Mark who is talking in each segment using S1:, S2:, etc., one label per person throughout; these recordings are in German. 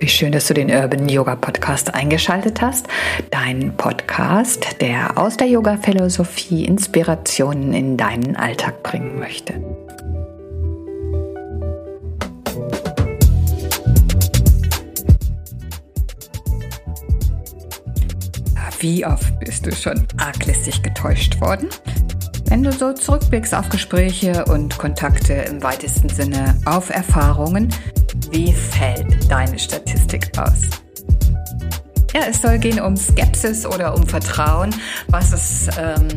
S1: Wie schön, dass du den Urban Yoga Podcast eingeschaltet hast. Dein Podcast, der aus der Yoga-Philosophie Inspirationen in deinen Alltag bringen möchte. Wie oft bist du schon arglistig getäuscht worden? Wenn du so zurückblickst auf Gespräche und Kontakte im weitesten Sinne, auf Erfahrungen, wie fällt deine Statistik aus? Ja, es soll gehen um Skepsis oder um Vertrauen. Was ist ähm,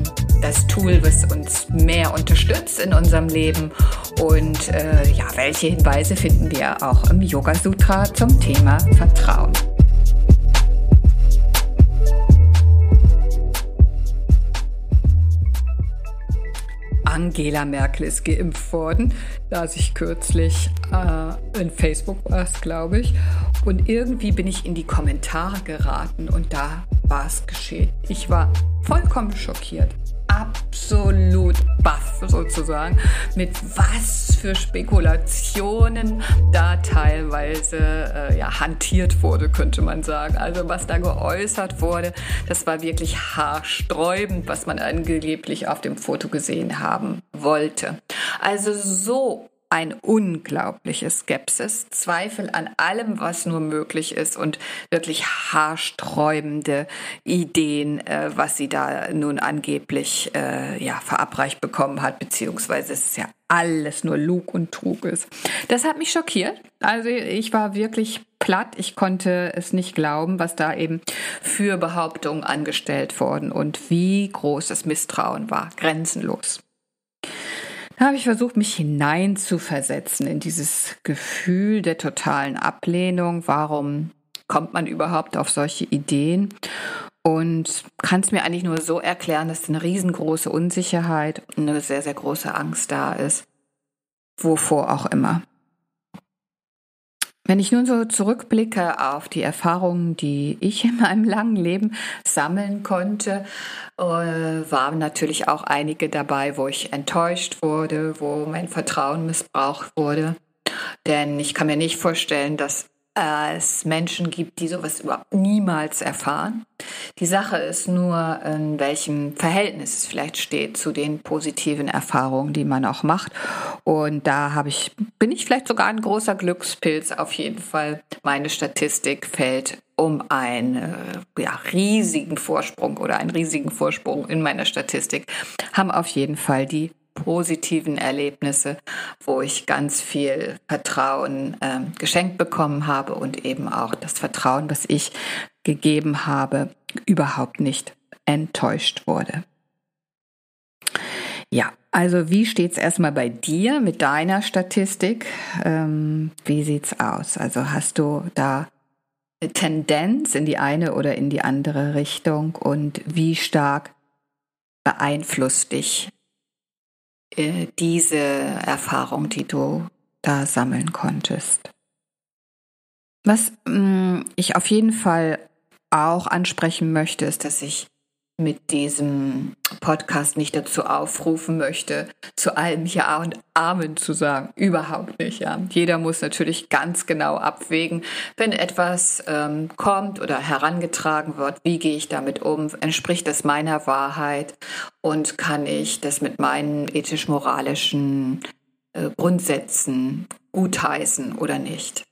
S1: das Tool, was uns mehr unterstützt in unserem Leben? Und äh, ja, welche Hinweise finden wir auch im Yoga Sutra zum Thema Vertrauen? Angela Merkel ist geimpft worden, las ich kürzlich äh, in Facebook war es, glaube ich. Und irgendwie bin ich in die Kommentare geraten und da war es geschehen. Ich war vollkommen schockiert absolut baff sozusagen, mit was für Spekulationen da teilweise äh, ja, hantiert wurde, könnte man sagen. Also was da geäußert wurde, das war wirklich haarsträubend, was man angeblich auf dem Foto gesehen haben wollte. Also so ein unglaubliches Skepsis, Zweifel an allem, was nur möglich ist und wirklich haarsträubende Ideen, äh, was sie da nun angeblich äh, ja, verabreicht bekommen hat, beziehungsweise es ist ja alles nur Lug und Trug ist. Das hat mich schockiert. Also ich war wirklich platt. Ich konnte es nicht glauben, was da eben für Behauptungen angestellt worden und wie groß das Misstrauen war. Grenzenlos. Da habe ich versucht, mich hineinzuversetzen in dieses Gefühl der totalen Ablehnung. Warum kommt man überhaupt auf solche Ideen? Und kann es mir eigentlich nur so erklären, dass eine riesengroße Unsicherheit eine sehr, sehr große Angst da ist. Wovor auch immer. Wenn ich nun so zurückblicke auf die Erfahrungen, die ich in meinem langen Leben sammeln konnte, äh, waren natürlich auch einige dabei, wo ich enttäuscht wurde, wo mein Vertrauen missbraucht wurde. Denn ich kann mir nicht vorstellen, dass es Menschen gibt, die sowas überhaupt niemals erfahren. Die Sache ist nur, in welchem Verhältnis es vielleicht steht zu den positiven Erfahrungen, die man auch macht. Und da habe ich, bin ich vielleicht sogar ein großer Glückspilz. Auf jeden Fall, meine Statistik fällt um einen ja, riesigen Vorsprung oder einen riesigen Vorsprung in meiner Statistik, haben auf jeden Fall die positiven Erlebnisse, wo ich ganz viel Vertrauen äh, geschenkt bekommen habe und eben auch das Vertrauen, was ich gegeben habe, überhaupt nicht enttäuscht wurde. Ja, also wie steht's erstmal bei dir mit deiner Statistik? Ähm, wie sieht's aus? Also hast du da eine Tendenz in die eine oder in die andere Richtung und wie stark beeinflusst dich diese Erfahrung, die du da sammeln konntest. Was mm, ich auf jeden Fall auch ansprechen möchte, ist, dass ich mit diesem Podcast nicht dazu aufrufen möchte, zu allem Ja und Amen zu sagen. Überhaupt nicht, ja. Jeder muss natürlich ganz genau abwägen, wenn etwas ähm, kommt oder herangetragen wird, wie gehe ich damit um? Entspricht das meiner Wahrheit? Und kann ich das mit meinen ethisch-moralischen äh, Grundsätzen gutheißen oder nicht?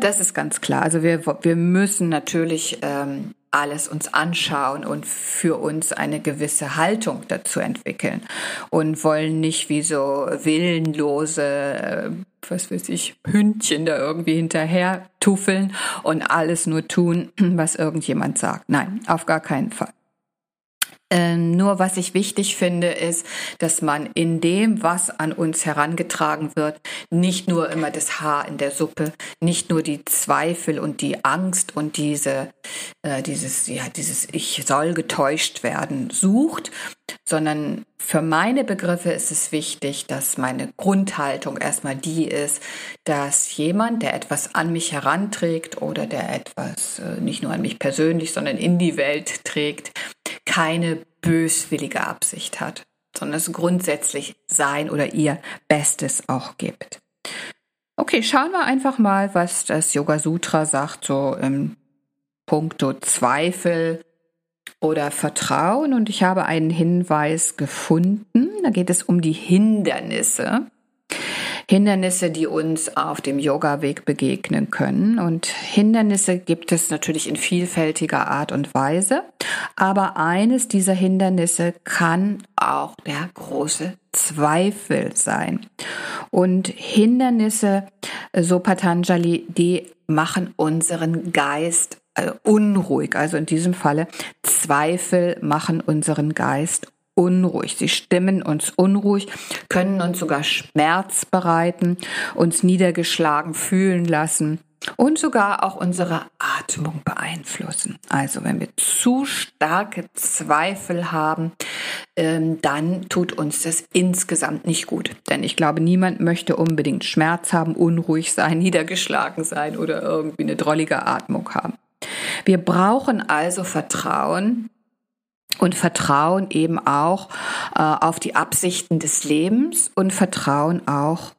S1: Das ist ganz klar. Also wir, wir müssen natürlich ähm, alles uns anschauen und für uns eine gewisse Haltung dazu entwickeln und wollen nicht wie so willenlose, äh, was weiß ich, Hündchen da irgendwie hinterher tuffeln und alles nur tun, was irgendjemand sagt. Nein, auf gar keinen Fall. Ähm, nur was ich wichtig finde, ist, dass man in dem, was an uns herangetragen wird, nicht nur immer das Haar in der Suppe, nicht nur die Zweifel und die Angst und diese, äh, dieses, ja, dieses Ich soll getäuscht werden sucht, sondern für meine Begriffe ist es wichtig, dass meine Grundhaltung erstmal die ist, dass jemand, der etwas an mich heranträgt oder der etwas äh, nicht nur an mich persönlich, sondern in die Welt trägt, keine böswillige Absicht hat, sondern es grundsätzlich sein oder ihr Bestes auch gibt. Okay, schauen wir einfach mal, was das Yoga Sutra sagt, so im Punkto Zweifel oder Vertrauen. Und ich habe einen Hinweis gefunden. Da geht es um die Hindernisse. Hindernisse, die uns auf dem Yoga-Weg begegnen können. Und Hindernisse gibt es natürlich in vielfältiger Art und Weise. Aber eines dieser Hindernisse kann auch der große Zweifel sein. Und Hindernisse, so Patanjali, die machen unseren Geist äh, unruhig. Also in diesem Falle Zweifel machen unseren Geist unruhig. Sie stimmen uns unruhig, können uns sogar Schmerz bereiten, uns niedergeschlagen fühlen lassen und sogar auch unsere Atmung beeinflussen. Also wenn wir zu starke Zweifel haben, ähm, dann tut uns das insgesamt nicht gut. Denn ich glaube, niemand möchte unbedingt Schmerz haben, unruhig sein, niedergeschlagen sein oder irgendwie eine drollige Atmung haben. Wir brauchen also Vertrauen und Vertrauen eben auch äh, auf die Absichten des Lebens und Vertrauen auch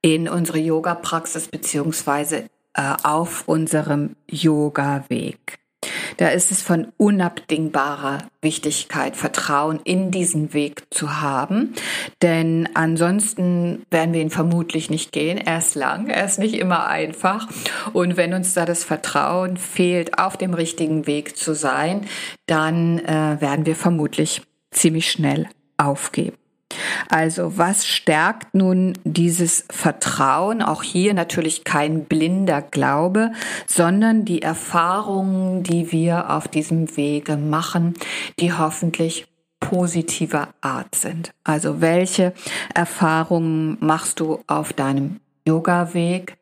S1: in unsere Yoga-Praxis beziehungsweise äh, auf unserem Yoga-Weg. Da ist es von unabdingbarer Wichtigkeit, Vertrauen in diesen Weg zu haben. Denn ansonsten werden wir ihn vermutlich nicht gehen. Er ist lang, er ist nicht immer einfach. Und wenn uns da das Vertrauen fehlt, auf dem richtigen Weg zu sein, dann äh, werden wir vermutlich ziemlich schnell aufgeben. Also was stärkt nun dieses Vertrauen? Auch hier natürlich kein blinder Glaube, sondern die Erfahrungen, die wir auf diesem Wege machen, die hoffentlich positiver Art sind. Also welche Erfahrungen machst du auf deinem Yoga-Weg?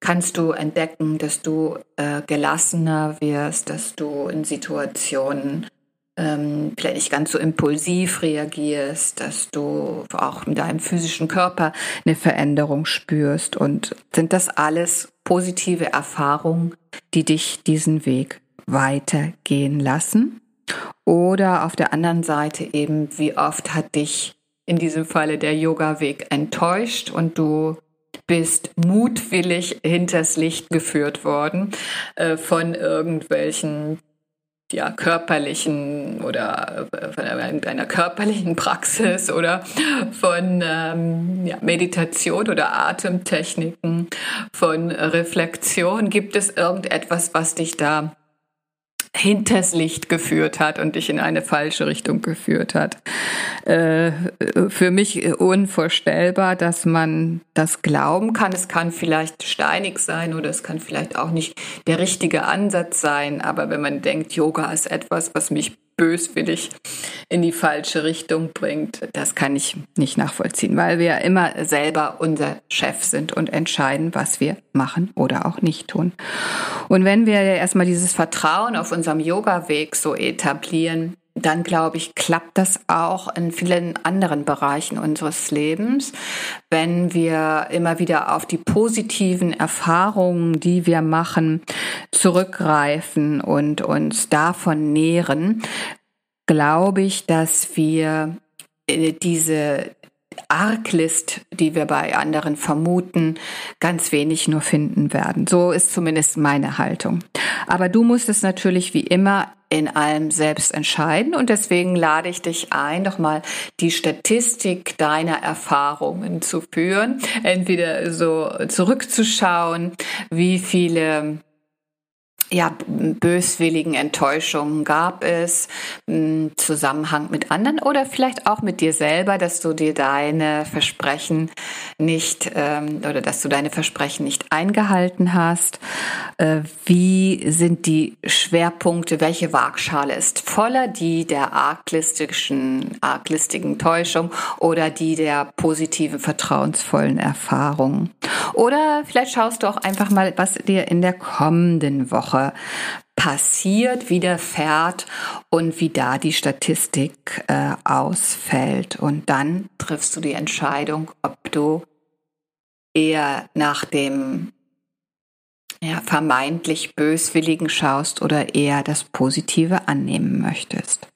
S1: Kannst du entdecken, dass du äh, gelassener wirst, dass du in Situationen ähm, vielleicht nicht ganz so impulsiv reagierst, dass du auch in deinem physischen Körper eine Veränderung spürst. Und sind das alles positive Erfahrungen, die dich diesen Weg weitergehen lassen? Oder auf der anderen Seite eben, wie oft hat dich in diesem Falle der Yoga-Weg enttäuscht und du bist mutwillig hinters Licht geführt worden äh, von irgendwelchen ja, körperlichen oder äh, von irgendeiner körperlichen Praxis oder von ähm, ja, Meditation oder Atemtechniken, von Reflexion. Gibt es irgendetwas, was dich da hinters Licht geführt hat und dich in eine falsche Richtung geführt hat. Äh, für mich unvorstellbar, dass man das glauben kann. Es kann vielleicht steinig sein oder es kann vielleicht auch nicht der richtige Ansatz sein. Aber wenn man denkt, Yoga ist etwas, was mich böswillig in die falsche Richtung bringt, das kann ich nicht nachvollziehen, weil wir immer selber unser Chef sind und entscheiden, was wir machen oder auch nicht tun. Und wenn wir erstmal dieses Vertrauen auf unserem Yoga-Weg so etablieren, dann glaube ich, klappt das auch in vielen anderen Bereichen unseres Lebens, wenn wir immer wieder auf die positiven Erfahrungen, die wir machen, zurückgreifen und uns davon nähren, glaube ich, dass wir äh, diese Arglist, die wir bei anderen vermuten, ganz wenig nur finden werden. So ist zumindest meine Haltung. Aber du musst es natürlich wie immer in allem selbst entscheiden und deswegen lade ich dich ein, doch mal die Statistik deiner Erfahrungen zu führen, entweder so zurückzuschauen, wie viele ja, böswilligen Enttäuschungen gab es im Zusammenhang mit anderen oder vielleicht auch mit dir selber, dass du dir deine Versprechen nicht ähm, oder dass du deine Versprechen nicht eingehalten hast. Äh, wie sind die Schwerpunkte? Welche Waagschale ist voller? Die der arglistischen, arglistigen Täuschung oder die der positiven, vertrauensvollen Erfahrung? Oder vielleicht schaust du auch einfach mal, was dir in der kommenden Woche passiert, widerfährt und wie da die Statistik äh, ausfällt. Und dann triffst du die Entscheidung, ob du eher nach dem ja, vermeintlich Böswilligen schaust oder eher das Positive annehmen möchtest.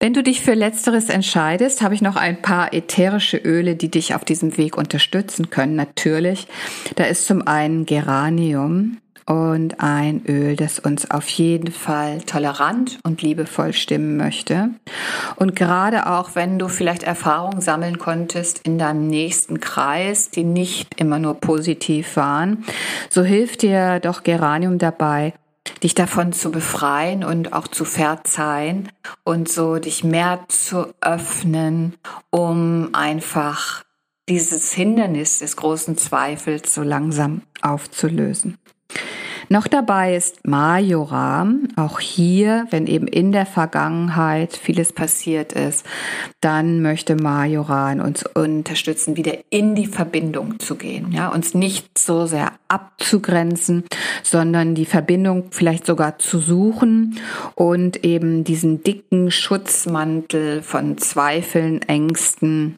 S1: Wenn du dich für letzteres entscheidest, habe ich noch ein paar ätherische Öle, die dich auf diesem Weg unterstützen können. Natürlich, da ist zum einen Geranium und ein Öl, das uns auf jeden Fall tolerant und liebevoll stimmen möchte. Und gerade auch, wenn du vielleicht Erfahrungen sammeln konntest in deinem nächsten Kreis, die nicht immer nur positiv waren, so hilft dir doch Geranium dabei, dich davon zu befreien und auch zu verzeihen und so dich mehr zu öffnen, um einfach dieses Hindernis des großen Zweifels so langsam aufzulösen. Noch dabei ist Majoram. Auch hier, wenn eben in der Vergangenheit vieles passiert ist, dann möchte Majoran uns unterstützen, wieder in die Verbindung zu gehen. Ja, uns nicht so sehr abzugrenzen, sondern die Verbindung vielleicht sogar zu suchen und eben diesen dicken Schutzmantel von Zweifeln, Ängsten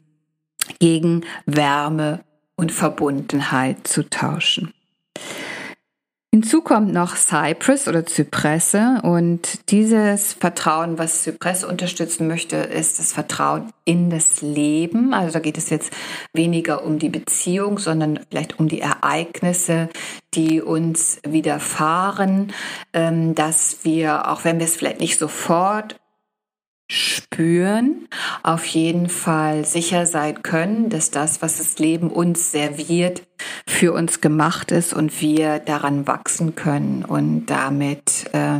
S1: gegen Wärme und Verbundenheit zu tauschen. Hinzu kommt noch Cypress oder Zypresse und dieses Vertrauen, was Zypresse unterstützen möchte, ist das Vertrauen in das Leben. Also da geht es jetzt weniger um die Beziehung, sondern vielleicht um die Ereignisse, die uns widerfahren, ähm, dass wir, auch wenn wir es vielleicht nicht sofort spüren, auf jeden Fall sicher sein können, dass das, was das Leben uns serviert, für uns gemacht ist und wir daran wachsen können und damit äh,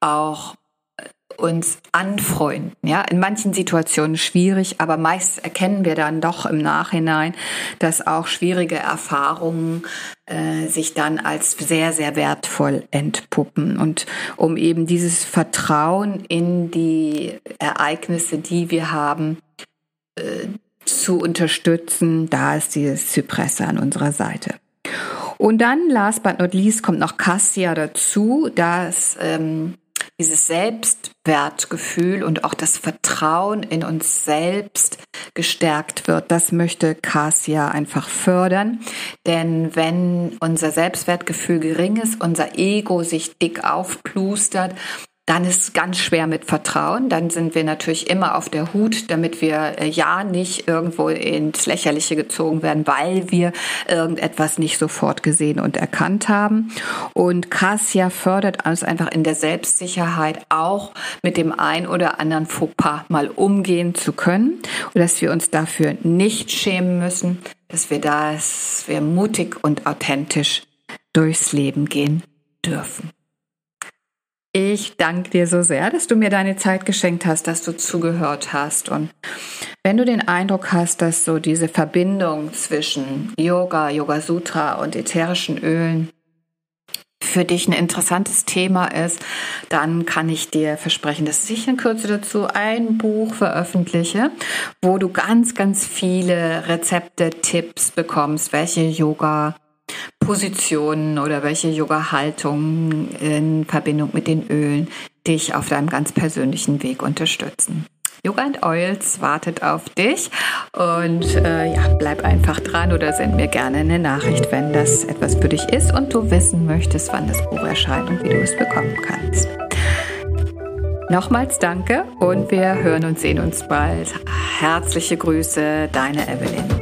S1: auch uns anfreunden. Ja, in manchen Situationen schwierig, aber meist erkennen wir dann doch im Nachhinein, dass auch schwierige Erfahrungen äh, sich dann als sehr, sehr wertvoll entpuppen. Und um eben dieses Vertrauen in die Ereignisse, die wir haben, äh, zu unterstützen, da ist dieses Zypresse an unserer Seite. Und dann, last but not least, kommt noch Cassia dazu. Das ähm, dieses Selbstwertgefühl und auch das Vertrauen in uns selbst gestärkt wird. Das möchte Cassia einfach fördern. Denn wenn unser Selbstwertgefühl gering ist, unser Ego sich dick aufplustert, dann ist es ganz schwer mit Vertrauen. Dann sind wir natürlich immer auf der Hut, damit wir äh, ja nicht irgendwo ins Lächerliche gezogen werden, weil wir irgendetwas nicht sofort gesehen und erkannt haben. Und Cassia fördert uns einfach in der Selbstsicherheit auch mit dem ein oder anderen Fauxpas mal umgehen zu können und dass wir uns dafür nicht schämen müssen, dass wir das, wir mutig und authentisch durchs Leben gehen dürfen. Ich danke dir so sehr, dass du mir deine Zeit geschenkt hast, dass du zugehört hast. Und wenn du den Eindruck hast, dass so diese Verbindung zwischen Yoga, Yoga Sutra und ätherischen Ölen für dich ein interessantes Thema ist, dann kann ich dir versprechen, dass ich in Kürze dazu ein Buch veröffentliche, wo du ganz, ganz viele Rezepte, Tipps bekommst, welche Yoga Positionen oder welche Yoga-Haltungen in Verbindung mit den Ölen dich auf deinem ganz persönlichen Weg unterstützen. Yoga and Oils wartet auf dich und äh, ja, bleib einfach dran oder send mir gerne eine Nachricht, wenn das etwas für dich ist und du wissen möchtest, wann das Buch erscheint und wie du es bekommen kannst. Nochmals danke und wir hören und sehen uns bald. Herzliche Grüße, deine Evelyn.